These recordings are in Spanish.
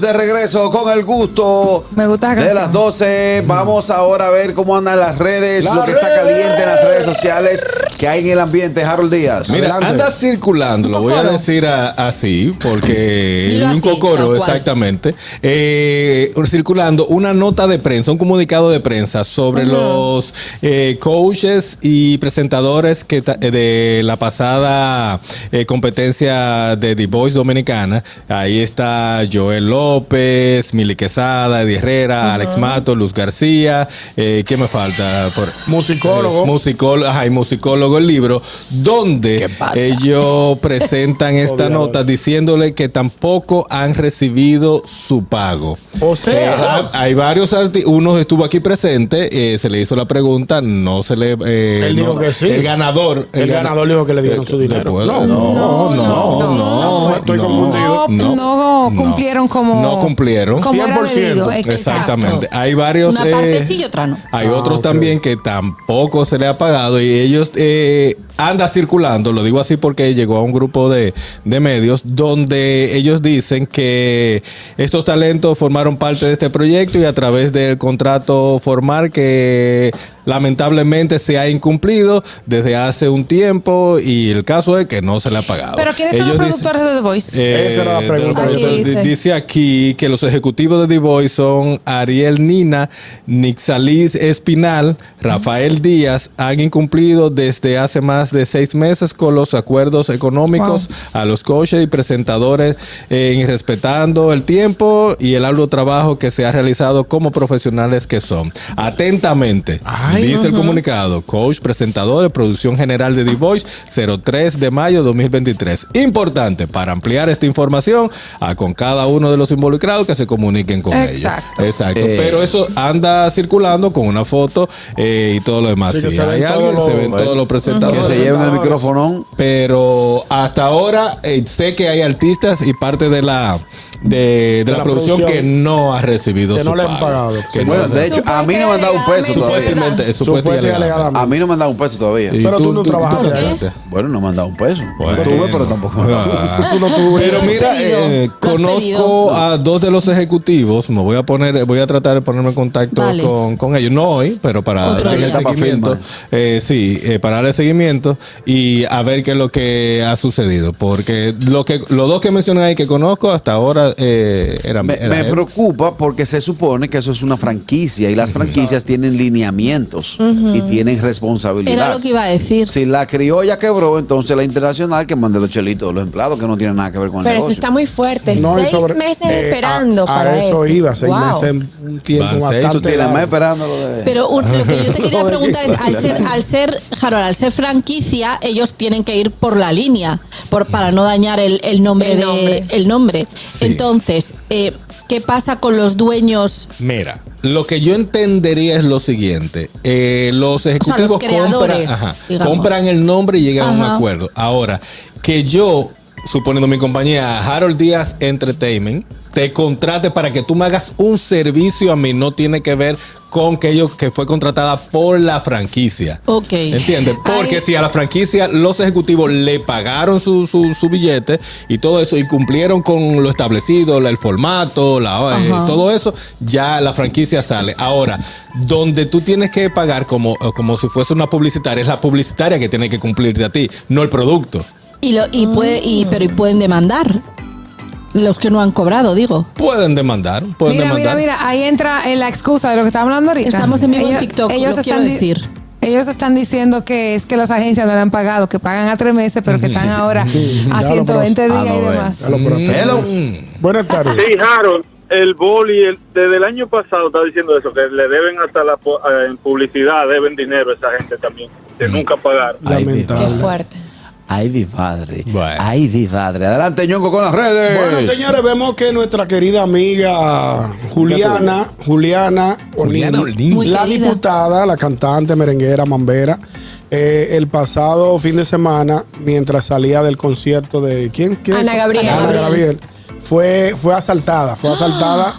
de regreso con el gusto Me gusta la de las 12. Vamos ahora a ver cómo andan las redes, lo que está caliente en las redes sociales que hay en el ambiente. Harold Díaz. Mira, anda circulando, lo voy a decir a- así, porque Dilo un así, cocoro, cual. exactamente. Eh, circulando una nota de prensa, un comunicado de prensa sobre los eh, coaches y presentadores que ta- eh, de la pasada eh, competencia de The Voice Dominicana. Ahí está Joel López, Mili Quesada, Eddie Herrera, Alex Mato, Luz García. Eh, ¿Qué me falta? Por, Musicólogo. eh, musicólogo, ajá, y musicólogo el libro, donde ¿Qué pasa? ellos presentan esta nota diciéndole que tampoco han recibido su pago. O sea, Eh, hay varios artistas, uno estuvo aquí presente, eh, se le hizo la pregunta, no se le... eh, Él dijo no- que sí. El ganador. El gana- ganador dijo que le dieron su dinero. No. no, no, no, no, no, estoy no, confundido. No, no cumplieron como. No cumplieron. Como era 100%. debido. Exactamente. Hay varios. Una eh, parte sí y otra no. Hay Ah, otros ok. también que tampoco se le ha pagado y ellos eh, anda circulando, lo digo así porque llegó a un grupo de, de medios donde ellos dicen que estos talentos formaron parte de este proyecto y a través del contrato formal que lamentablemente se ha incumplido desde hace un tiempo y el caso es que no se le ha pagado. Pero ¿quiénes son los Ellos dicen- productores de The Voice? eh, Esa era la pregunta. Aquí dice. aquí que los ejecutivos de The Voice son Ariel Nina, Nixalis Espinal, Rafael Díaz, han incumplido desde hace más de seis meses con los acuerdos económicos a los coaches y presentadores, eh, respetando el tiempo y el arduo trabajo que se ha realizado como profesionales que son. Atentamente, Ay. dice el comunicado, coach, presentador, producción general de The Voice, 03 de mayo 2023. Importante para ampliar esta información a con cada uno de los involucrados que se comuniquen con Exacto. ellos. Exacto. Eh. Pero eso anda circulando con una foto eh, y todo lo demás. Sí, se ven todos se los- ven Bueno. todos los Que presentadores. Se lleven el micrófono. Pero hasta ahora eh, sé que hay artistas y parte de la de, de la, la producción, producción que no ha recibido que su no le han pagado. Que no Bueno, de hecho, a mí no me han dado un peso todavía. supuestamente, Supuesta y supuestamente alegadamente. A mí no me han dado un peso todavía. Pero tú no trabajaste. Bueno, no me han dado un peso. Bueno. Tuve, pero tampoco. Ah. Tú no. Pero ¿Lo has mira, eh, ¿Lo has conozco a dos de los ejecutivos. Me voy a poner, voy a tratar de ponerme en contacto Vale. con, con ellos. No hoy, pero para darle seguimiento. Eh, sí, eh, para darle seguimiento y a ver qué es lo que ha sucedido. Porque lo que, los dos que mencioné ahí que conozco hasta ahora eh. Me, preocupa porque se supone que eso es una franquicia y las franquicias tienen lineamientos y tienen responsabilidad. Era lo que iba a decir. Si la criolla quebró, entonces la internacional que mande los chelitos de los empleados que no tienen nada que ver con el Pero eso está muy fuerte. No, Seis sobre- meses eh, esperando a, para a eso. iba, seis Wow. meses un tiempo Van seis, Tú bastante tienes más esperando lo de... Pero un- lo que yo te quería preguntar es, al ser, al ser, Harold, al ser franquicia, ellos tienen que ir por la línea, por, para no dañar el, el nombre El de nombre. el nombre. Sí. Entonces, eh, ¿qué pasa con los dueños? Mira, lo que yo entendería es lo siguiente. Eh, los ejecutivos los compran, ajá, compran el nombre y llegan a un acuerdo. Ahora, que yo, suponiendo mi compañía, Harold Díaz Entertainment, te contrate para que tú me hagas un servicio a mí, no tiene que ver con que ellos que fue contratada por la franquicia. Ok. ¿Entiendes? Porque Ay. si a la franquicia los ejecutivos le pagaron su, su, su billete y todo eso y cumplieron con lo establecido, el formato, la, eh, todo eso, ya la franquicia sale. Ahora, donde tú tienes que pagar como, como si fuese una publicitaria, es la publicitaria que tiene que cumplirte a ti, no el producto. Y lo, y puede, y, pero y pueden demandar. Los que no han cobrado, digo. Pueden demandar, pueden Mira, mira, demandar. mira, ahí entra en la excusa de lo que estábamos hablando ahorita. Estamos en vivo en TikTok, lo quiero di- decir. Ellos están diciendo que es que las agencias no le han pagado, que pagan a tres meses, pero que están ahora a Ya lo 120 pero- días Ah, y demás. Mm. Buenas tardes. Sí, Harold, el boli el- desde el año pasado está diciendo eso, que le deben hasta la eh, en publicidad, deben dinero a esa gente también, que nunca pagaron. Ay, Lamentable. Qué fuerte. Ay, mi padre. Bueno. Ay, mi padre. Adelante, Ñongo, con las redes. Bueno, señores, vemos que nuestra querida amiga Juliana, Juliana Juliana Olin, la querida. diputada, la cantante, merenguera, mambera, eh, el pasado fin de semana, mientras salía del concierto de ¿quién? quién? Ana Gabriel. Ana Ana Gabriel. fue, fue asaltada, fue asaltada.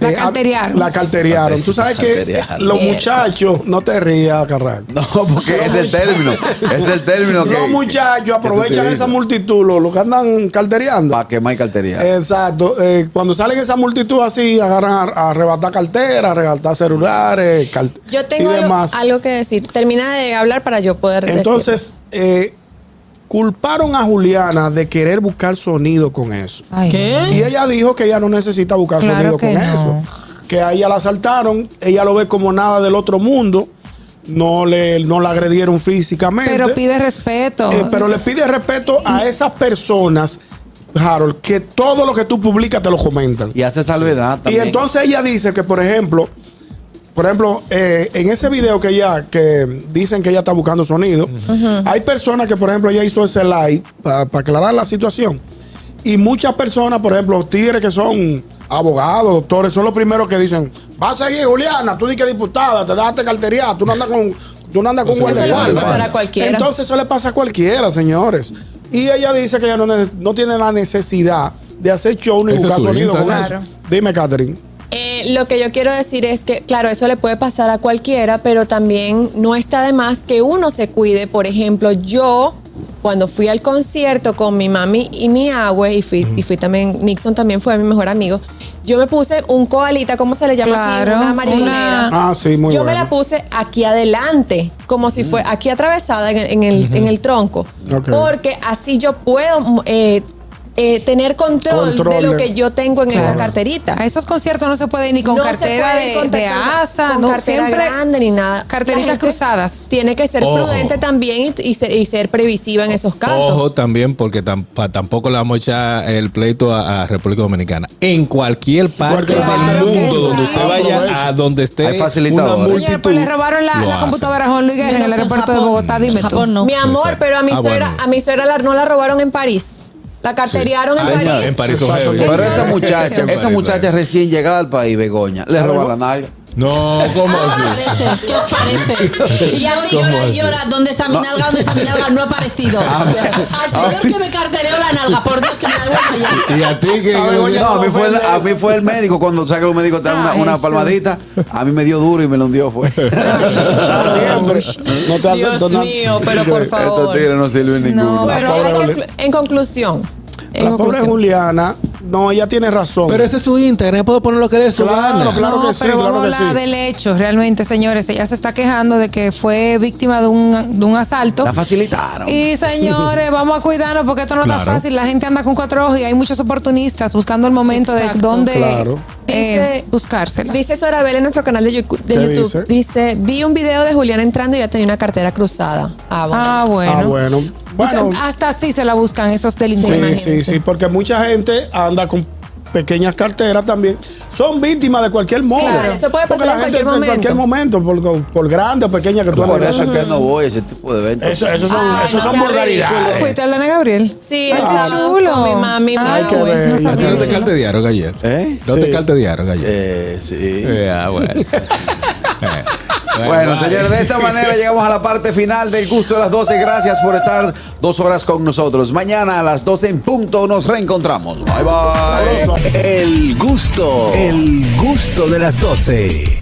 La a- carteriaron. La carteriaron. Tú sabes que los muchachos, no te rías, Carral. No, porque es el término. Es el término que. Los muchachos aprovechan esa multitud, lo, lo que andan carteriando. Para quemar cartería. Exacto. eh, cuando salen esa multitud así, agarran a, a arrebatar carteras, arrebatar celulares, cart- Yo tengo y algo, demás. algo que decir. Termina de hablar para yo poder decir. Entonces, eh, culparon a Juliana de querer buscar sonido con eso. Ay, ¿Qué? Y ella dijo que ella no necesita buscar Claro sonido con no. eso. Que a ella la asaltaron, ella lo ve como nada del otro mundo, no le no la agredieron físicamente. Pero pide respeto. Eh, pero le pide respeto a esas personas, Harold, que todo lo que tú publicas te lo comentan. Y hace salvedad Y también. entonces ella dice que, por ejemplo, por ejemplo, eh, en ese video que ella, que dicen que ella está buscando sonido, hay personas que, por ejemplo, ella hizo ese live para aclarar la situación. Y muchas personas, por ejemplo, tigres que son abogados, doctores, son los primeros que dicen, va a seguir Juliana, tú di que diputada, te dejaste cartería, tú no andas con, tú no andas con Eso le pasar a cualquiera. Entonces eso le pasa a cualquiera, señores. Y ella dice que ella no, ne- no tiene la necesidad de hacer show ni buscar sonido con eso. Dime, Catherine. Eh, lo que yo quiero decir es que, claro, eso le puede pasar a cualquiera, pero también no está de más que uno se cuide. Por ejemplo, yo, cuando fui al concierto con mi mami y mi abue, y fui, y fui también, Nixon también fue mi mejor amigo, yo me puse un coalita, ¿cómo se le llama Claro, aquí? Una marinera. Ah, sí, muy yo me la puse aquí adelante, como si fue aquí atravesada en el, en el, en el tronco. Ok. Porque así yo puedo eh, eh, tener control, Control de lo que yo tengo en esa Claro. carterita. A esos conciertos no se puede ir ni con No se cartera de, con de asa, con no, cartera siempre grande ni nada. Carteritas cruzadas. Tiene que ser Ojo. prudente también y, y ser, y ser previsiva en esos casos. Ojo también, porque tam- pa- tampoco le vamos a echar el pleito a, a República Dominicana. En cualquier parte del mundo donde usted vaya, a donde esté Hay una multitud, pues le robaron la, computadora a Juan Luis Guerra en el aeropuerto de. Bogotá, dime tú. Japón no. Mi amor, Exacto. pero a mi Ah, suegra, bueno. a mi suegra la- no la robaron en París. La carteriaron en en- París. En París. Pero esa muchacha, esa muchacha recién llegada al país, Begoña, le roba la nalga. No, ¿cómo así? Parece, ¿Qué os parece? Y así ¿Cómo llora y así? llora. ¿Dónde está mi nalga? ¿Dónde está mi nalga? No ha aparecido. Al señor que me cartereó la nalga, por Dios que me la devuelva ya. Y a ti que. A No, a mí fue el, a mí fue el médico cuando sabe que los médicos te dan una, palmadita. A mí me dio duro y me lo hundió fue. No te Dios mío, pero por Estos favor. tigres no sirven ninguno. No, Pero en conclusión. en La pobre conclusión. Juliana, no, ella tiene razón. Pero ese es su Instagram, puede poner lo que dé su Claro, gana. claro. no, que sí, pero claro vamos que a hablar sí. del hecho, realmente, señores. Ella se está quejando de que fue víctima de un, de un asalto. La facilitaron. Y señores, vamos a cuidarnos porque esto no está Claro. fácil. La gente anda con cuatro ojos y hay muchos oportunistas buscando el momento Exacto. de dónde Claro. eh, Dice- buscársela. Dice Sorabel en nuestro canal de, Yu- de ¿Qué YouTube. Dice? vi un video de Julián entrando y ya tenía una cartera cruzada. Ah, bueno. Ah, bueno. Ah, bueno. Bueno, Hasta así se la buscan esos sí, delincuentes. sí, sí, porque mucha gente anda con pequeñas carteras también. Son víctimas de cualquier modo. claro, eso puede Porque pasar la en gente cualquier en cualquier momento, por, por grande o pequeña que tú Por eso es que no voy a ese tipo de eventos. Eso, eso son, Ay, eso no son vulgaridades. ¿Fuiste al Ana Gabriel? Sí, el sábado chulo. con mi mami. Ay, qué bueno. No ¿A te cartearon ayer? ¿Eh? ¿No te Sí. cartearon ayer? Eh, sí. Eh, ah, bueno. Eh, Bueno, vale. señores, de esta manera llegamos a la parte final del gusto de las 12. Gracias por estar dos horas con nosotros. Mañana a las 12 en punto nos reencontramos. Bye bye. El gusto, el gusto de las 12.